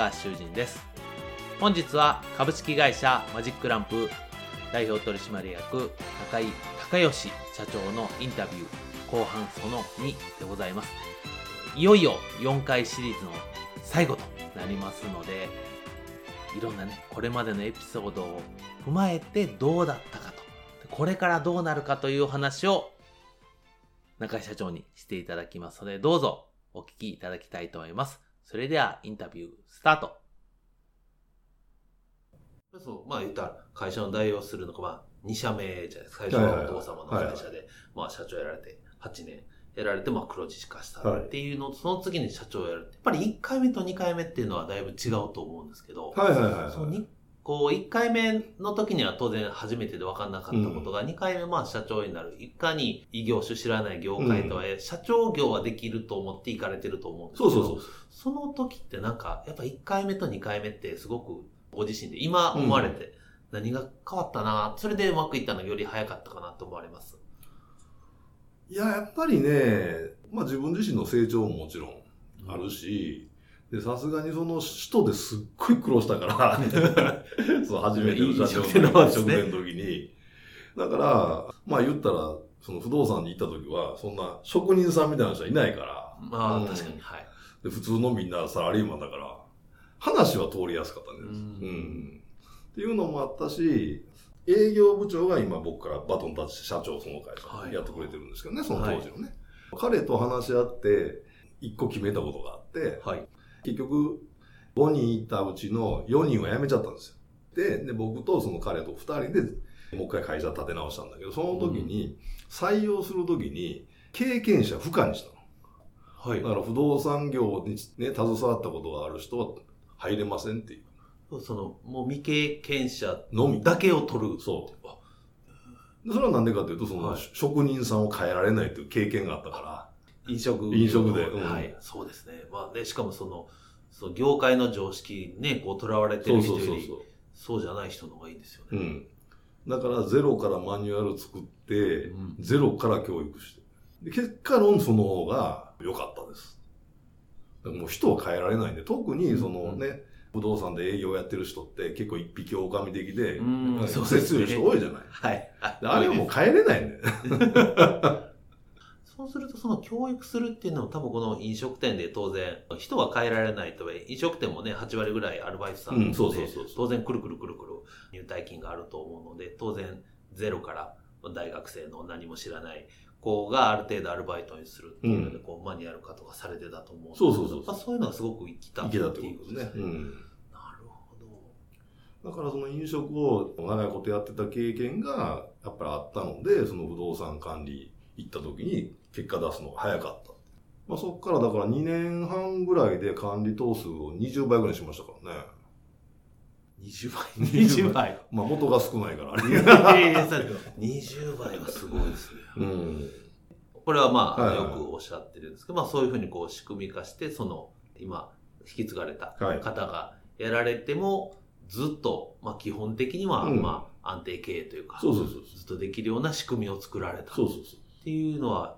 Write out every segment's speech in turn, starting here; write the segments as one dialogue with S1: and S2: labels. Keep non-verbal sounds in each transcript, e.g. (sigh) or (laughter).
S1: 高橋修人です。本日は株式会社マジックランプ代表取締役高井孝義社長のインタビュー後半その2でございます。いよいよ4回シリーズの最後となりますのでいろんなねこれまでのエピソードを踏まえてどうだったかと。これからどうなるかという話を中井社長にしていただきますのでどうぞお聞きいただきたいと思います。それではインタビュースタート。そうまあ言ったら会社の代表するのがまあ2社目じゃないですか。最初はお父様の会社で、まあ社長やられて8年やられて、まあ黒字化したっていうのと、その次に社長やる。やっぱり1回目と2回目っていうのはだいぶ違うと思うんですけど、
S2: はいはいはい、はい。
S1: そのにこう、1回目の時には当然初めてで分かんなかったことが、2回目まあ社長になる。いかに異業種知らない業界とはいえ、社長業はできると思って行かれてると思うんですけど、
S2: そうそうそう。
S1: その時ってなんか、やっぱ1回目と2回目ってすごくご自身で今思われて、何が変わったな、それでうまくいったのがより早かったかなと思われます？
S2: いや、やっぱりね、まあ自分自身の成長ももちろんあるし、で、さすがにその首都ですっごい苦労したから、(laughs) そう、初めての社長
S1: の方ですね
S2: 食店の時に。だから、まあ言ったら、その不動産に行った時は、そんな職人さんみたいな人はいないから、
S1: まあ、
S2: うん
S1: 確かに、はい。
S2: で普通のみんなサラリーマンだから、話は通りやすかったです。
S1: う
S2: うんん。っていうのもあったし、営業部長が今僕からバトンタッチして社長その会
S1: はい
S2: 社やってくれてるんですけどね、その当時のね。彼と話し合って、一個決めたことがあって、
S1: はい。
S2: 結局、5人いたうちの4人は辞めちゃったんですよ。で、で僕とその彼と2人でもう一回会社立て直したんだけど、その時に、採用する時に、経験者不可にしたの。
S1: はい
S2: だから不動産業にね、携わったことがある人は入れませんっていう。
S1: その、もう未経験者
S2: のみ。
S1: だけを取る。
S2: そうそれはなんでかというと、その、
S1: はい
S2: 職人さんを変えられないという経験があったか
S1: 飲食。
S2: 飲食でうん
S1: はい。そうですね。まあね、しかもその、その業界の常識にね、こう、囚われ
S2: ら。
S1: てる人より、
S2: そう。
S1: そうじゃない人の方がいいですよね。
S2: うん。だからゼロからマニュアル作って、
S1: うん
S2: ゼロから教育して。で結果論その方が良かったです。もう人は変えられないんで、特にそのね、不動産で営業やってる人って結構一匹狼的で、
S1: うんそうですね
S2: 人多いじゃない。
S1: はい。
S2: であれはもう変えれないんだよ。(laughs)
S1: そうすると、その教育するっていうのは多分この飲食店で当然、人は変えられないと飲食店もね、8割ぐらいアルバイトさんで、
S2: うんそうそうそうそう
S1: 当然くるくるくるくる入退金があると思うので、当然ゼロから大学生の何も知らない子がある程度アルバイトにするっていうので、
S2: うん
S1: こうマニュアル化とかされてたと思う
S2: そうそうそう
S1: そういうのがすごく生きた
S2: って。
S1: いうことですね。
S2: うん。
S1: なるほど。
S2: だからその飲食を長いことやってた経験がやっぱりあったので、その不動産管理行った時に結果出すのが早かった。まあそこからだから2年半ぐらいで管理頭数を20倍ぐらいにしましたからね。
S1: 20倍
S2: ？20
S1: 20倍。
S2: まあ元が少ないからあれ。
S1: いやいやそう20倍はすごいですね。
S2: うん。
S1: これはまあ、
S2: はいはい
S1: よくおっしゃってるんですけど、まあそういうふうにこう仕組み化して、その、今、引き継がれた
S2: はい
S1: 方がやられても、ずっと、まあ基本的には、
S2: うん
S1: まあ安定経営というか、
S2: そうそうそう
S1: ずっとできるような仕組みを作られたっ
S2: そうそうそう。
S1: ていうのは、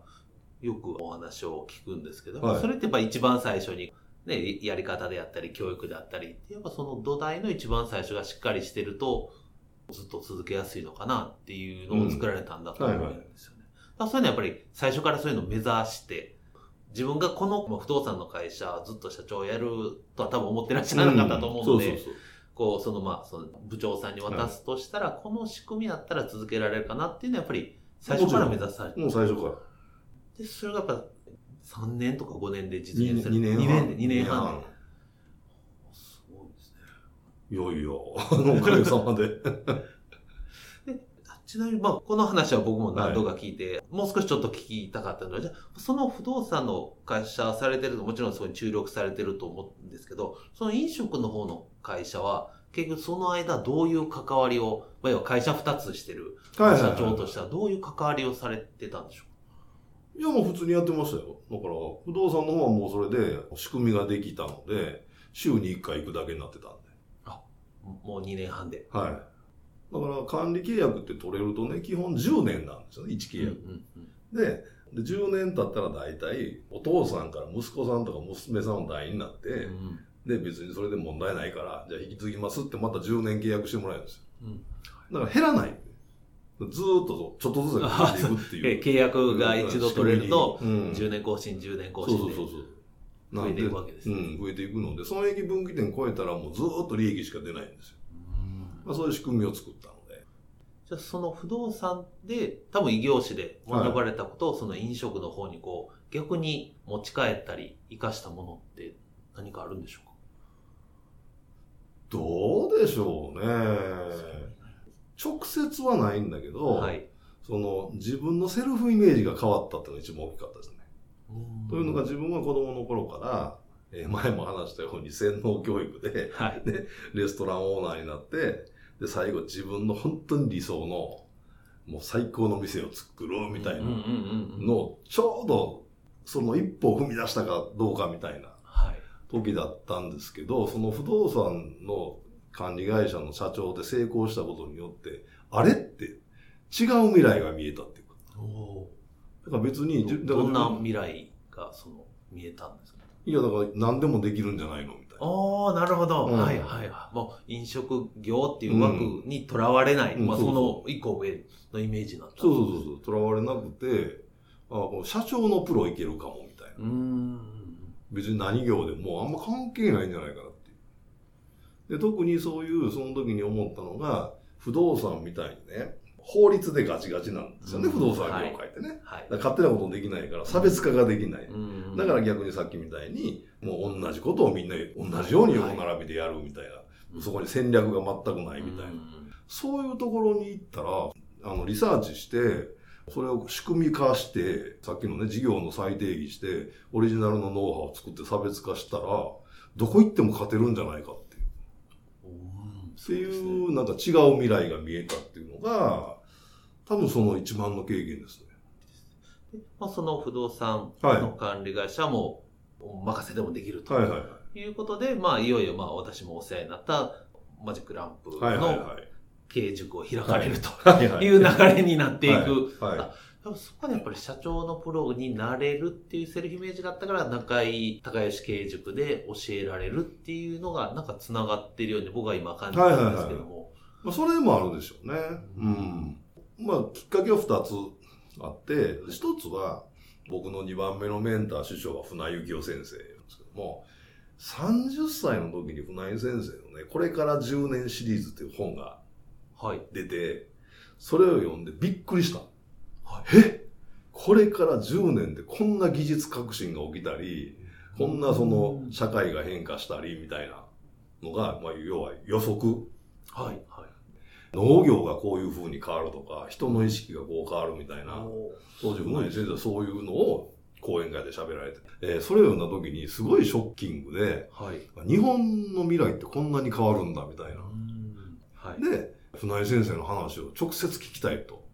S1: よくお話を聞くんですけど、
S2: はい
S1: それってやっぱ一番最初に、ね、やり方であったり、教育であったり、やっぱその土台の一番最初がしっかりしてると、ずっと続けやすいのかなっていうのを作られたんだと思うんですよね。だからそういうのはやっぱり最初からそういうのを目指して、自分がこのまあ不動産の会社ずっと社長をやるとは多分思ってらっしゃらなかったと思うので。こう、そのまあ、その部長さんに渡すとしたら、この仕組みやったら続けられるかなっていうのはやっぱり最初から目指されて
S2: もう最初から。
S1: で、それがやっぱ3年とか5年で実現する。
S2: 2年
S1: 2
S2: 半。
S1: 年で、2年半。すごいですね。
S2: いよいよ、あのおかげさまで。
S1: ちなみに、まあ、この話は僕も何度か聞いて、もう少しちょっと聞きたかったので、じゃあその不動産の会社されてると、もちろんそこに注力されてると思うんですけど、その飲食の方の会社は、結局その間どういう関わりを、まあ、要は会社2つしてる社長としてはどういう関わりをされてたんでしょ
S2: いや、もう普通にやってましたよ。だから、不動産の方はもうそれで仕組みができたので、週に1回行くだけになってたんで。
S1: うかもう2年半で。
S2: はい。だから管理契約って取れるとね、基本10年なんですよね、1契約。
S1: うんうん
S2: でで、10年経ったら大体、お父さんから息子さんとか娘さんの代になって、
S1: うん
S2: で、別にそれで問題ないから、じゃあ引き継ぎますってまた10年契約してもらえるんですよ。
S1: うん
S2: だから減らない。ずーっとちょっとずつ減っていくっていう。
S1: え (laughs) 契約が一度取れると、
S2: うん
S1: 10年更新、10年更新で
S2: そうそうそう。
S1: 増えていくわけですね。
S2: うん、増えていくので、損益分岐点超えたらもうずーっと利益しか出ないんですよ。
S1: うん
S2: まあ、そういう仕組みを作ったので。
S1: じゃあその不動産で、多分異業種で学ばれたことを、その飲食の方にこう、逆に持ち帰ったり、活かしたものって何かあるんでしょうか？
S2: どうでしょうね。直接はないんだけど、
S1: はい。
S2: その自分のセルフイメージが変わったっていうのが一番大きかったですね。というのが自分は子供の頃から、えー前も話したように洗脳教育で、
S1: はい。
S2: レストランオーナーになって、で、最後自分の本当に理想の、もう最高の店を作るみたいな。のを、ちょうどその一歩を踏み出したかどうかみたいな
S1: はい。
S2: 時だったんですけど、その不動産の管理会社の社長で成功したことによって、あれって違う未来が見えたっていうか。
S1: お
S2: だから別に、じゅだから
S1: どんな未来が、その、見えたんですか？
S2: いや、だから何でもできるんじゃないのみたいな。
S1: おー、なるほど。
S2: うん
S1: はいはいはい。もう、飲食業っていう枠にとらわれない。まあ、
S2: うんそうそ
S1: その一個上のイメージになった。
S2: そうそうそうそう、とらわれなくて、あ社長のプロいけるかもみたいな。
S1: うーん。
S2: 別に何業でもあんま関係ないんじゃないかなっていう。で、特にそういう、その時に思ったのが、不動産みたいにね、法律でガチガチなんですよね、
S1: うん
S2: 不動産業界ってね。
S1: はい。
S2: 勝手なことできないから、差別化ができない。
S1: うん
S2: だから逆にさっきみたいに、もう同じことをみんな同じように横並びでやるみたいな。そこに戦略が全くないみたいな。そういうところに行ったら、あの、リサーチして、それを仕組み化して、さっきのね、事業の再定義して、オリジナルのノウハウを作って差別化したら、どこ行っても勝てるんじゃないかっていう。
S1: うん
S2: っていう、なんか違う未来が見えたっていうのが、多分その一番の経験ですね。
S1: でまあ、その不動産
S2: はい
S1: の管理会社もお任せでもできると
S2: はいはいはい。
S1: いうことで、まあ、いよいよまあ私もお世話になったマジックランプ
S2: はいはい
S1: の
S2: はい。
S1: 経営塾を開かれると
S2: はい
S1: う流れになっていく。そこでやっぱり社長のプロになれるっていうセルフイメージがあったから、中井高吉経営塾で教えられるっていうのが、なんか繋がってるように僕は今感じたんですけども。
S2: まあ、それもあるでしょうね。うん。まあ、きっかけは二つあって、一つは、僕の二番目のメンター、師匠が船井幸雄先生なんですけども、30歳の時に船井先生のね、これから10年シリーズっていう本が
S1: はい。
S2: 出て、それを読んでびっくりした。
S1: はい
S2: え？これから10年でこんな技術革新が起きたり、こんなその社会が変化したりみたいなのが、まあ、要は予測。
S1: はい。はい。
S2: 農業がこういう風に変わるとか、人の意識がこう変わるみたいな、当時船井先生はそういうのを講演会で喋られて、えーそれを読んだ時にすごいショッキングで、
S1: はい。
S2: 日本の未来ってこんなに変わるんだみたいな。
S1: はい。
S2: で、船井先生の話を直接聞きたいと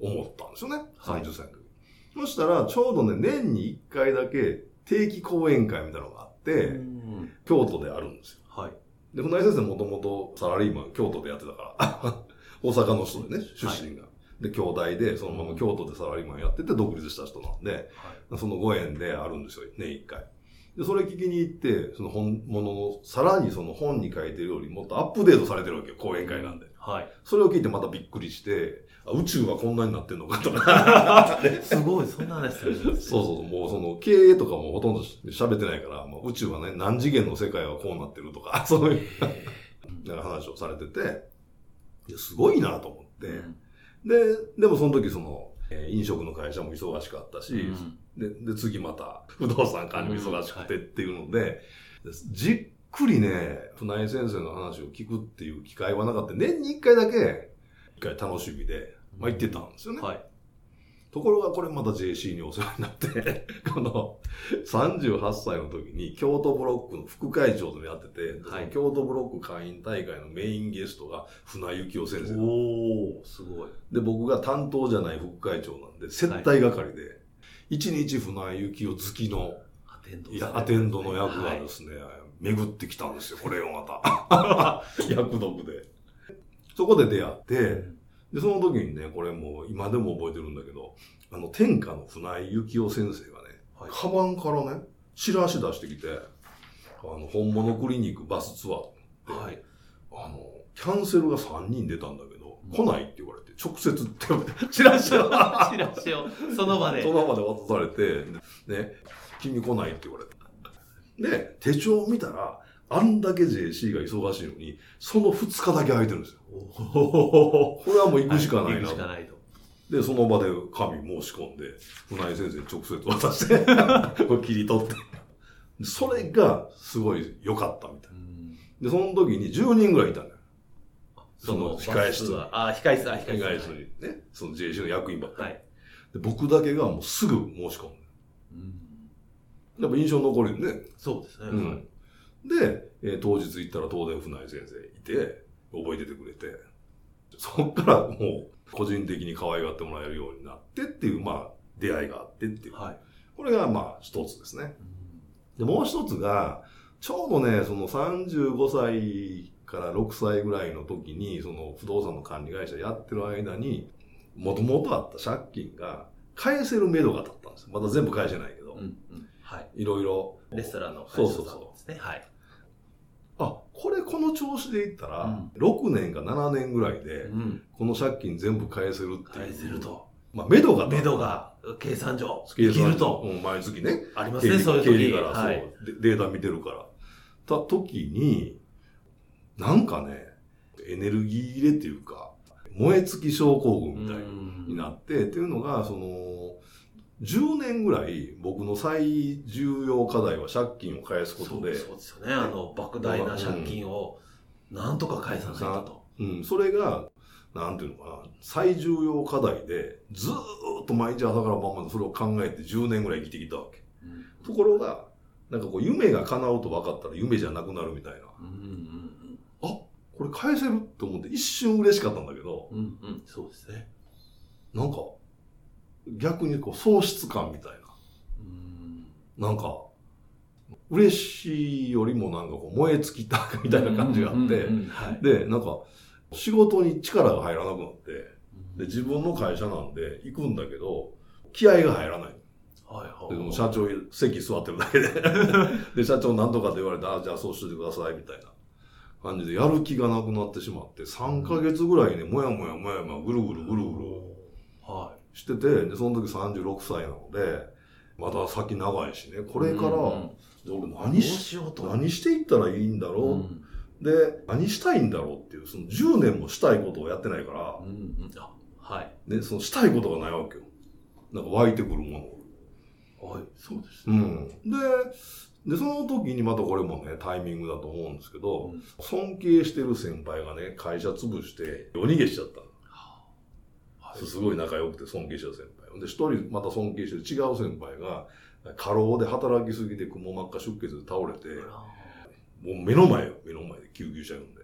S2: 思ったんですよね。
S1: はい
S2: 30歳の時。そしたら、ちょうどね、年に1回だけ定期講演会みたいなのがあって、
S1: うん
S2: 京都であるんですよ。
S1: はい。
S2: で、船井先生もともとサラリーマン、京都でやってたから、(laughs) 大阪の人でね、出身が。で、京大で、そのまま京都でサラリーマンやってて独立した人なんで、
S1: はい。
S2: そのご縁であるんですよ、年1回。で、それ聞きに行って、その本物の、さらにその本に書いてるよりもっとアップデートされてるわけよ、講演会なんで。
S1: はい。
S2: それを聞いてまたびっくりして、あ宇宙はこんなになってんのかとか。(laughs)
S1: すごい、そんな話するんですね
S2: そうそう、もうその経営とかもほとんど喋ってないから、もう宇宙はね、何次元の世界はこうなってるとか、そういう。なんか話をされてて、いやすごいなと思って、
S1: うん
S2: で、でもその時その、えー飲食の会社も忙しかったし、
S1: うん
S2: で、で、次また不動産管理も忙しくてっていうので、でじっくりね、船井先生の話を聞くっていう機会はなかった。年に一回だけ、一回楽しみで、まあ行ってたんですよね。
S1: はい。
S2: ところがこれまた JC にお世話になって、(laughs) この38歳の時に京都ブロックの副会長でもやってて、
S1: はい
S2: の京都ブロック会員大会のメインゲストが船井幸雄先生。
S1: おー、すごい。
S2: で、僕が担当じゃない副会長なんで、接待係で、一日船井幸雄好きの、
S1: アテンド
S2: いや、アテンドの役がですね、巡ってきたんですよ、これをまた。(laughs) 役読で。そこで出会って、で、その時にね、これもう今でも覚えてるんだけど、あの、天下の船井幸雄先生がね、
S1: はい
S2: カバンからね、チラシ出してきて、あの、本物クリニックバスツアー、
S1: はい。
S2: あの、キャンセルが3人出たんだけど、
S1: うん
S2: 来ないって言われて、直接って、(laughs) チラシを、(laughs)
S1: チラシを、その場で。
S2: その場で渡されて、ね、君来ないって言われて。で、手帳を見たら、あんだけ JC が忙しいのに、その2日だけ空いてるんですよ。
S1: お (laughs)
S2: これはもう行くしかないな
S1: 行くし。かないと。
S2: で、その場で紙申し込んで、船井先生に直接渡して、(laughs) これ切り取って。でそれがすごい良かったみたい。で、その時に10人ぐらいいたんだよ。その控え室に。
S1: あ、控え室、あ、控え室。
S2: 控え室にね、その JC の役員ばっかり。
S1: はい。
S2: で僕だけがもうすぐ申し込む。やっぱ印象残るよね。
S1: そうですね。
S2: うん。で、えー当日行ったら東電船井先生いて、覚えててくれて、そっからもう個人的に可愛がってもらえるようになってっていう、まあ、出会いがあってっていう。
S1: はい。
S2: これがまあ一つですね。で、もう一つが、ちょうどね、その35歳から6歳ぐらいの時に、その不動産の管理会社やってる間に、もともとあった借金が返せる目処が立ったんですよ。まだ全部返してないけど、
S1: うん。うん。はい。
S2: いろいろ。
S1: レストランの
S2: そう
S1: 会社
S2: そうそ
S1: さんですね。はい。
S2: あ、これこの調子でいったら、
S1: うん
S2: 6年か7年ぐらいで、
S1: うん。
S2: この借金全部返せるっていう。
S1: 返せる。と。
S2: まあ、目処が
S1: 目処が、計算上、
S2: 計算
S1: ると。
S2: うん毎月ね。
S1: ありますね、そういう時。
S2: 経理から、
S1: はい。
S2: そうでデータ見てるから。た時に、なんかね、エネルギー入れっていうか、燃え尽き症候群みたいになって、っていうのが、その、10年ぐらい僕の最重要課題は借金を返すことで、
S1: そうですよね。あの、莫大な借金を、なんとか返さないとと。
S2: うん、それが、なんていうのかな、最重要課題で、ずーっと毎日朝から晩までそれを考えて10年ぐらい生きてきたわけ。ところが、なんかこう夢が叶うと分かったら夢じゃなくなるみたいな。
S1: うんうん
S2: あ、これ返せるって思って一瞬嬉しかったんだけど、
S1: うん。うんうん。そうですね。
S2: なんか、逆にこう喪失感みたい
S1: うん。
S2: な。なんか、嬉しいよりもなんかこう燃え尽きたみたいな感じがあって。で、なんか、仕事に力が入らなくなって、
S1: うん
S2: で、自分の会社なんで行くんだけど、気合が入らない。
S1: はいはい。
S2: で社長、席座ってるだけで。(laughs) で、社長なんとかって言われて、あ、じゃあそうしといてください、みたいな感じで、やる気がなくなってしまって、3ヶ月ぐらいね、もやもやもやもや、ぐるぐるぐるぐる
S1: は
S2: してて、で、その時36歳なので、まだ先長いしね、こ
S1: い。
S2: れから、
S1: うん
S2: 俺何し、
S1: しようと。
S2: 何していったらいいんだろう、
S1: うん
S2: で、何したいんだろうっていう、その10年もしたいことをやってないから
S1: う、んはい。
S2: ね、そのしたいことがないわけよ。なんか湧いてくるもの
S1: はい。そうです。
S2: うん。で、で、その時にまたこれもね、タイミングだと思うんですけど、
S1: うん
S2: 尊敬してる先輩がね、会社潰して夜逃げしちゃったすごい仲良くて尊敬してる先輩。で、一人また尊敬してる違う先輩が、過労で働きすぎてくも膜下出血で倒れて、もう目の前よ、目の前で救急車呼んで。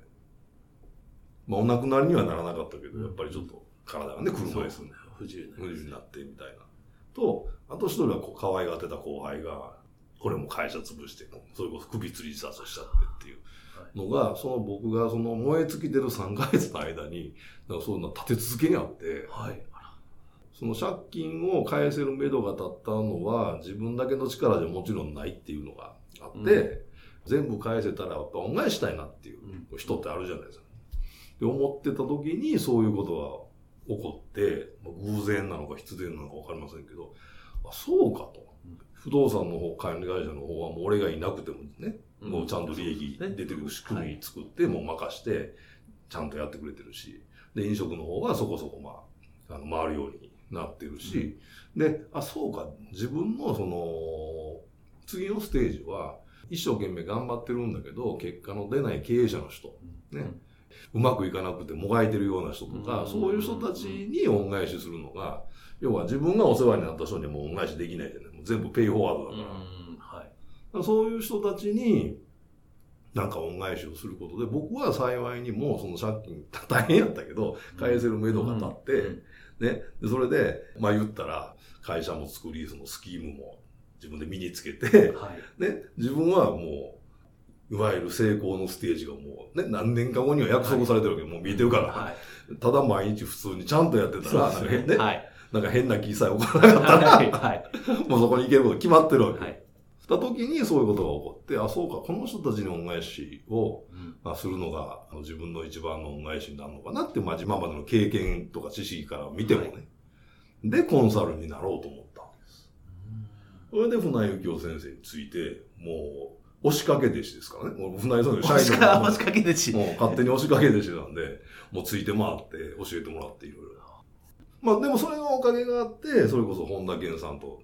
S2: まあお亡くなりにはならなかったけど、やっぱりちょっと体がね、車椅子に
S1: 不自由
S2: になってみたいな。と、あと一人はこう可愛がってた後輩が、これも会社潰して、それこそ首吊り自殺しちゃってっていうのが、その僕がその燃え尽きてる3ヶ月の間に、なんかそういうの立て続けにあって、
S1: はい。
S2: その借金を返せる目処が立ったのは自分だけの力じゃもちろんないっていうのがあって、
S1: う
S2: 全部返せたらやっぱ恩返ししたいなっていう
S1: うん。
S2: 人ってあるじゃないですか。で思ってた時にそういうことが起こって、まあ偶然なのか必然なのかわかりませんけど、あ、そうかと。
S1: うん。
S2: 不動産の方、管理会社の方はもう俺がいなくてもね、
S1: うん。
S2: もうちゃんと利益出てる仕組み作って、もう任して、ちゃんとやってくれてるし、で、飲食の方はそこそこまあ、あの、回るようになってるし、で、あ、そうか、自分のその、次のステージは、一生懸命頑張ってるんだけど、結果の出ない経営者の人、ね、うまくいかなくてもがいてるような人とか、
S1: うん。
S2: そういう人たちに恩返しするのが、要は自分がお世話になった人にはもう恩返しできないじゃない。もう全部ペイフォワードだから。
S1: うん。はい。
S2: だからそういう人たちに、なんか恩返しをすることで、僕は幸いにもその借金大変やったけど、返せる目処が立って、
S1: うん
S2: ね、でそれで、まあ言ったら、会社も作り、そのスキームも自分で身につけて、
S1: はい。
S2: ね、自分はもう、いわゆる成功のステージがもう、ね、何年か後には約束されてるわけど、もう見えてるから、
S1: はい。
S2: ただ毎日普通にちゃんとやってたら、なんか変ね、
S1: はい。
S2: なんか変な気さえ起こらなかったら、
S1: はい。はい。
S2: もうそこに行けること決まってるわけ。
S1: はい。
S2: た時にそういうことが起こって、あ、そうか、この人たちに恩返しを、
S1: うん
S2: まあ、するのが自分の一番の恩返しになるのかなって、まあ、今までの経験とか知識から見てもね。
S1: は
S2: で、コンサルになろうと思ったわけです。それで船井幸雄先生について、もう、押しかけ弟子ですからね。もう船井先生
S1: もしか、も
S2: も
S1: しかけてし。
S2: もう勝手に押しかけ弟子なんで、もうついて回って教えてもらっていろいろ。まあでもそれのおかげがあって、それこそ本田健さんと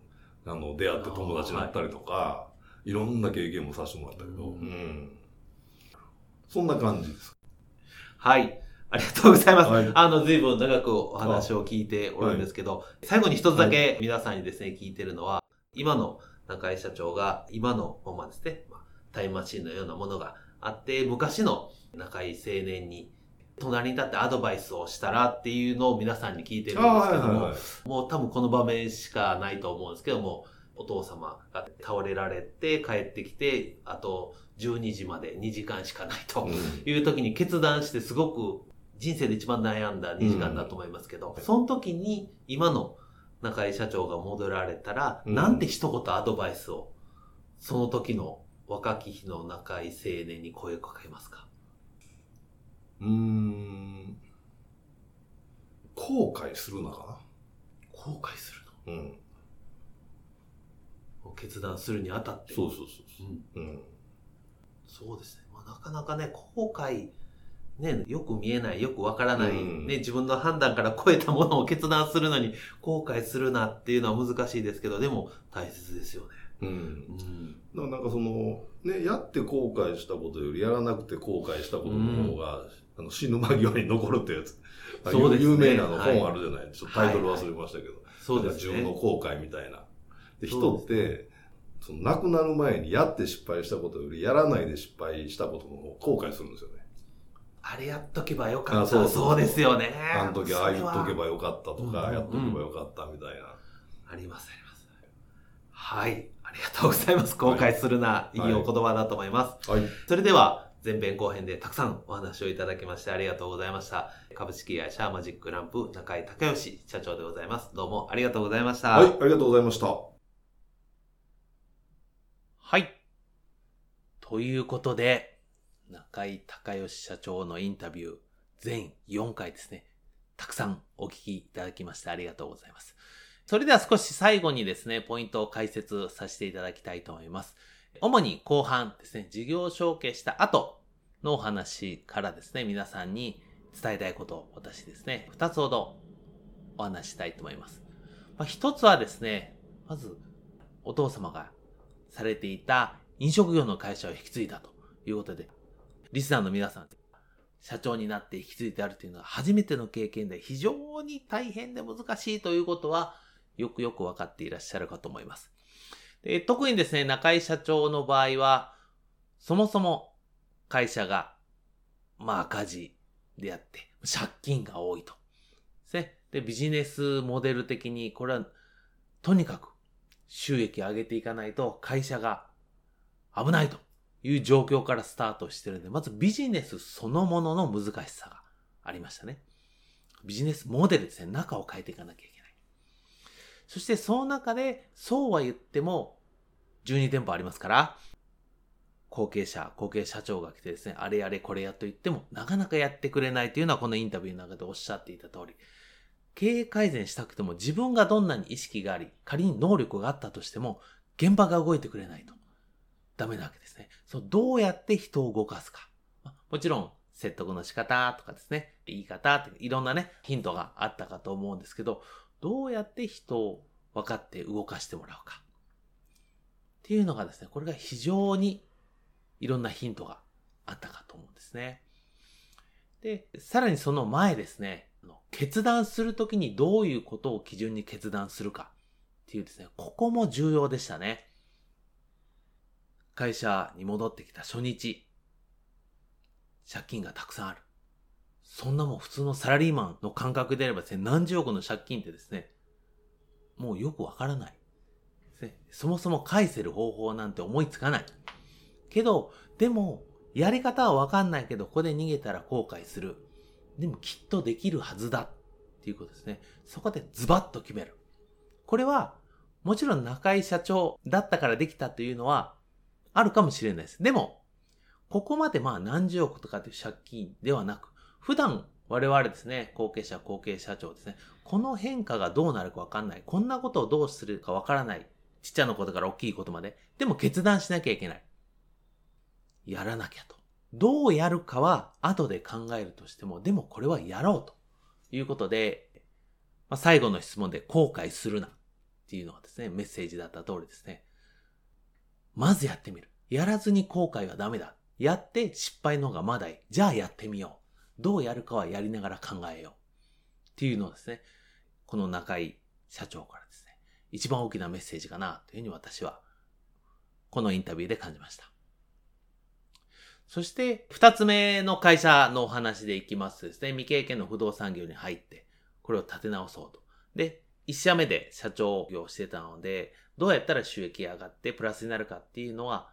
S2: あの出会って友達になったりとか、い、ろんな経験もさせてもらったけど、
S1: う
S2: うんん。そんな感じです。
S1: はい。ありがとうございます。
S2: はい
S1: あの、随分長くお話を聞いておるんですけど、最後に一つだけ皆さんにですね、聞いてるのは、今の中井社長が、今のままですね、まあタイムマシンのようなものがあって、昔の中井青年に、隣に立ってアドバイスをしたらっていうのを皆さんに聞いてるんですけども、もう多分この場面しかないと思うんですけども、お父様が倒れられて帰ってきて、あと12時まで2時間しかないと。
S2: うん。
S1: いう時に決断してすごく人生で一番悩んだ2時間だと思いますけど、その時に今の中井社長が戻られたら、
S2: うん。
S1: なんて一言アドバイスを、その時の若き日の中井青年に声をかけますか？
S2: うーん。後悔するのか
S1: 後悔する
S2: なうん。
S1: の決断するにあたって。
S2: そうそうそう
S1: うん
S2: そう。うん。
S1: そうですね。まあ、なかなかね、後悔、ね、よく見えない、よくわからない、
S2: うん
S1: ね、自分の判断から超えたものを決断するのに、後悔するなっていうのは難しいですけど、でも大切ですよね。
S2: うん。
S1: うん。
S2: だからなんかその、ね、やって後悔したことより、やらなくて後悔したことの方が、あの死ぬ間際に残るってやつ。
S1: そうですね
S2: 有名なの
S1: はい
S2: 本あるじゃない、ちょっとタイトル忘れましたけど。
S1: そうです
S2: なんか自分の
S1: ね。
S2: 後悔みたいな。で、人って、その亡くなる前にやって失敗したことより、やらないで失敗したことの方が後悔するんですよね。
S1: あれやっとけばよかった。
S2: あそうそう
S1: ですよね。
S2: あの時ああ言っとけ
S1: ば。
S2: ばよかったと
S1: うん
S2: か、やっとけばよかったみたいな。
S1: あります、あります。はい。ありがとうございます。後悔するな、い、いお言葉だと思います。
S2: はい。
S1: それでは、前編後編でたくさんお話をいただきましてありがとうございました。株式会社マジックランプ中井隆義社長でございます。どうもありがとうございました。
S2: はい、ありがとうございました。
S1: はい。ということで、中井隆義社長のインタビュー、全4回ですね。たくさんお聞きいただきましてありがとうございます。それでは少し最後にですね、ポイントを解説させていただきたいと思います。主に後半ですね、事業承継した後のお話からですね、皆さんに伝えたいことを私ですね、2つほどお話したいと思います。まあ、一つはですね、まず、お父様がされていた飲食業の会社を引き継いだということで、リスナーの皆さん、社長になって引き継いであるというのは初めての経験で非常に大変で難しいということは、よくよくわかっていらっしゃるかと思います。で特にですね、中井社長の場合は、そもそも会社が、まあ赤字であって、借金が多いと。で。で、ビジネスモデル的に、これは、とにかく収益上げていかないと会社が危ないという状況からスタートしてるんで、まずビジネスそのものの難しさがありましたね。ビジネスモデルですね。中を変えていかなきゃいけない。そしてその中で、そうは言っても、12店舗ありますから、後継者、後継社長が来てですね、あれやれこれやと言っても、なかなかやってくれないというのはこのインタビューの中でおっしゃっていた通り、経営改善したくても自分がどんなに意識があり、仮に能力があったとしても、現場が動いてくれないと。ダメなわけですね。そう、どうやって人を動かすか。もちろん、説得の仕方とかですね、言い方っていろんなね、ヒントがあったかと思うんですけど、どうやって人を分かって動かしてもらうか。っていうのがですね、これが非常にいろんなヒントがあったかと思うんですね。で、さらにその前ですね、決断するときにどういうことを基準に決断するかっていうですね、ここも重要でしたね。会社に戻ってきた初日、借金がたくさんある。そんなもん普通のサラリーマンの感覚であればですね、何十億の借金ってですね、もうよくわからない。そもそも返せる方法なんて思いつかない。けど、でも、やり方はわかんないけど、ここで逃げたら後悔する。でもきっとできるはずだ。っていうことですね。そこでズバッと決める。これは、もちろん中井社長だったからできたというのは、あるかもしれないです。でも、ここまでまあ何十億とかっていう借金ではなく、普段我々ですね、後継者、後継社長ですね、この変化がどうなるかわかんない。こんなことをどうするかわからない。ちっちゃなことから大きいことまで。でも決断しなきゃいけない。やらなきゃと。どうやるかは後で考えるとしても、でもこれはやろうということで、まあ、最後の質問で後悔するなっていうのはですね、メッセージだった通りですね。まずやってみる。やらずに後悔はダメだ。やって失敗の方がまだいい。じゃあやってみよう。どうやるかはやりながら考えよう。っていうのをですね、この中井社長からですね、一番大きなメッセージかなというふうに私は、このインタビューで感じました。そして、二つ目の会社のお話でいきますですね、未経験の不動産業に入って、これを立て直そうと。で、一社目で社長業してたので、どうやったら収益上がってプラスになるかっていうのは、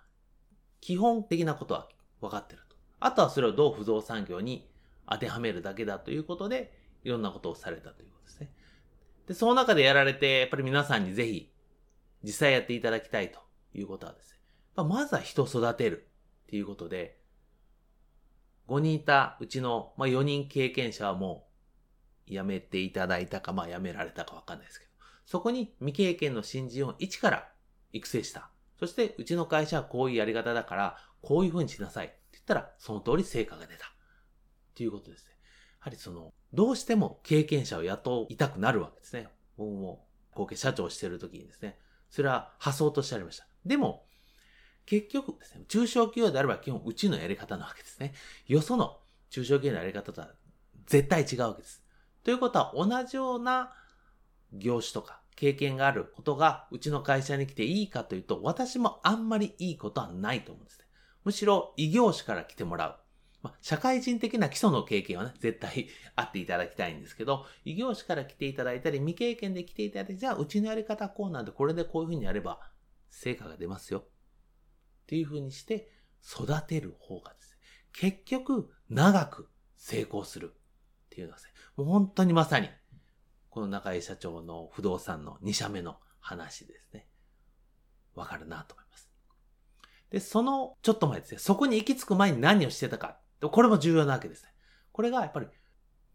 S1: 基本的なことは分かってると。あとはそれをどう不動産業に当てはめるだけだということで、いろんなことをされたということですね。で、その中でやられて、やっぱり皆さんにぜひ、実際やっていただきたいということはですね、まずは人を育てるっていうことで、5人いたうちの、まあ、4人経験者はもう辞めていただいたか、まあ辞められたかわかんないですけど、そこに未経験の新人を一から育成した。そして、うちの会社はこういうやり方だから、こういう風にしなさいって言ったら、その通り成果が出た。っていうことですね。やはりその、どうしても経験者を雇いたくなるわけですね。僕も後継社長をしている時にですね。それは発想としてありました。でも、結局ですね、中小企業であれば基本うちのやり方なわけですね。よその中小企業のやり方とは絶対違うわけです。ということは同じような業種とか経験があることがうちの会社に来ていいかというと、私もあんまりいいことはないと思うんですね。むしろ異業種から来てもらう。まあ、社会人的な基礎の経験はね、絶対あっていただきたいんですけど、異業種から来ていただいたり、未経験で来ていただいて、じゃあうちのやり方こうなんで、これでこういうふうにやれば、成果が出ますよ。っていうふうにして、育てる方がですね、結局、長く成功するっていうのはですね、もう本当にまさに、この中井社長の不動産の2社目の話ですね。わかるなと思います。で、そのちょっと前ですね、そこに行き着く前に何をしてたか。これも重要なわけですね。これがやっぱり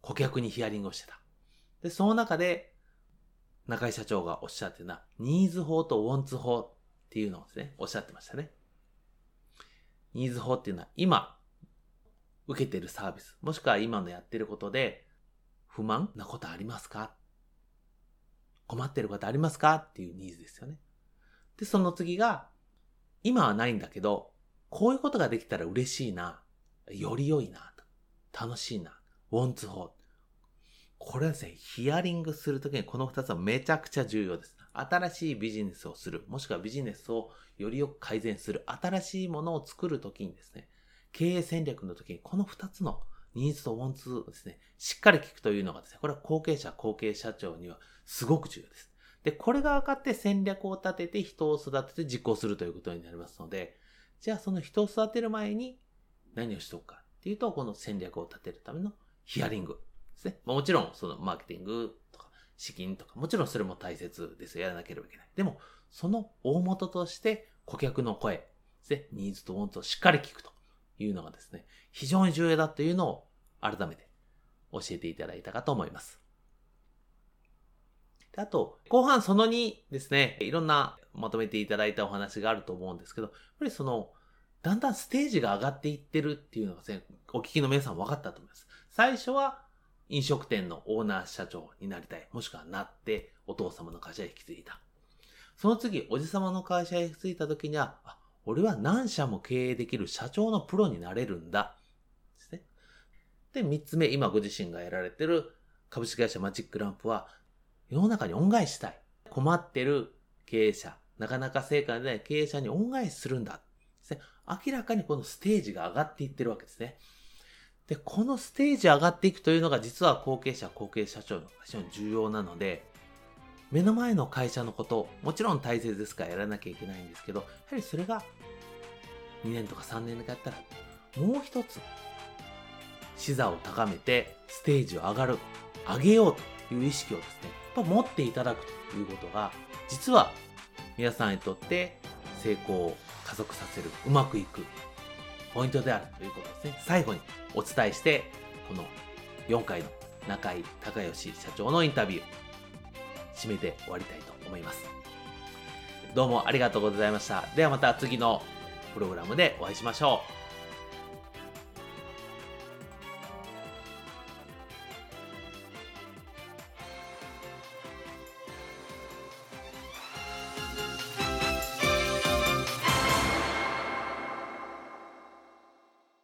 S1: 顧客にヒアリングをしてた。で、その中で中井社長がおっしゃってるのは、ニーズ法とウォンツ法っていうのをですね、おっしゃってましたね。ニーズ法っていうのは今受けてるサービス、もしくは今のやってることで不満なことありますか？困ってることありますか？っていうニーズですよね。で、その次が、今はないんだけど、こういうことができたら嬉しいな。より良いな。楽しいな。ウォンツ法。これはですね、ヒアリングするときにこの二つはめちゃくちゃ重要です。新しいビジネスをする、もしくはビジネスをよりよく改善する、新しいものを作るときにですね、経営戦略のときにこの二つのニーズとウォンツをですね、しっかり聞くというのがですね、これは後継者、後継社長にはすごく重要です。で、これが分かって戦略を立てて人を育てて実行するということになりますので、じゃあその人を育てる前に何をしておくかっていうと、この戦略を立てるためのヒアリングですね。まあもちろん、そのマーケティングとか資金とか、もちろんそれも大切ですやらなければいけない。でも、その大元として顧客の声ですね、ニーズとウォンツをしっかり聞くというのがですね、非常に重要だというのを改めて教えていただいたかと思います。あと、後半その2ですね、いろんなまとめていただいたお話があると思うんですけど、やっぱりその、だんだんステージが上がっていってるっていうのがですね、お聞きの皆さん分かったと思います。最初は飲食店のオーナー社長になりたい。もしくはなって、お父様の会社へ引き継いだ。その次、おじ様の会社へ引き継いだ時には、あ、俺は何社も経営できる社長のプロになれるんだ。ですね。で、三つ目、今ご自身がやられてる株式会社マジックランプは、世の中に恩返ししたい。困ってる経営者、なかなか成果がない経営者に恩返しするんだ。ですね。明らかにこのステージが上がっていってるわけですね。で、このステージ上がっていくというのが実は後継者、後継社長の非常に重要なので、目の前の会社のこと、もちろん大切ですからやらなきゃいけないんですけど、やはりそれが2年とか3年でやったら、もう一つ、視座を高めてステージを上がる、上げようという意識をですね、やっぱ持っていただくということが、実は皆さんにとって成功を加速させる、うまくいくポイントであるということですね。最後にお伝えして、この4回の中井隆義社長のインタビュー、締めて終わりたいと思います。どうもありがとうございました。ではまた次のプログラムでお会いしましょう。